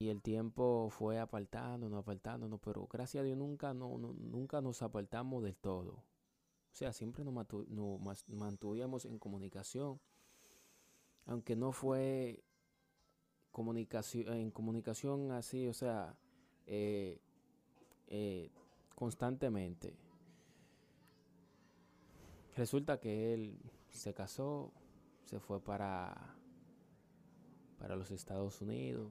Y el tiempo fue apartándonos, apartándonos, pero gracias a Dios nunca, no, no- nunca nos apartamos del todo. O sea, siempre nos, nos mantuvimos en comunicación, aunque no fue comunicación, en comunicación así, o sea, eh, eh, constantemente. Resulta que él se casó, se fue para, para los Estados Unidos.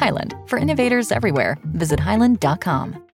Highland, for innovators everywhere, visit highland.com.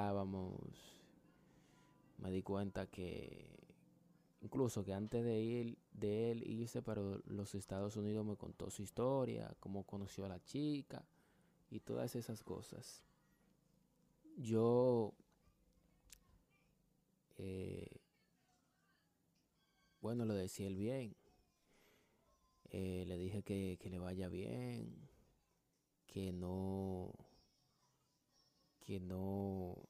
Hablábamos, me di cuenta que incluso que antes de ir de él irse para los Estados Unidos me contó su historia, cómo conoció a la chica y todas esas cosas. Yo eh, bueno, lo decía él bien. Eh, le dije que, que le vaya bien, que no, que no,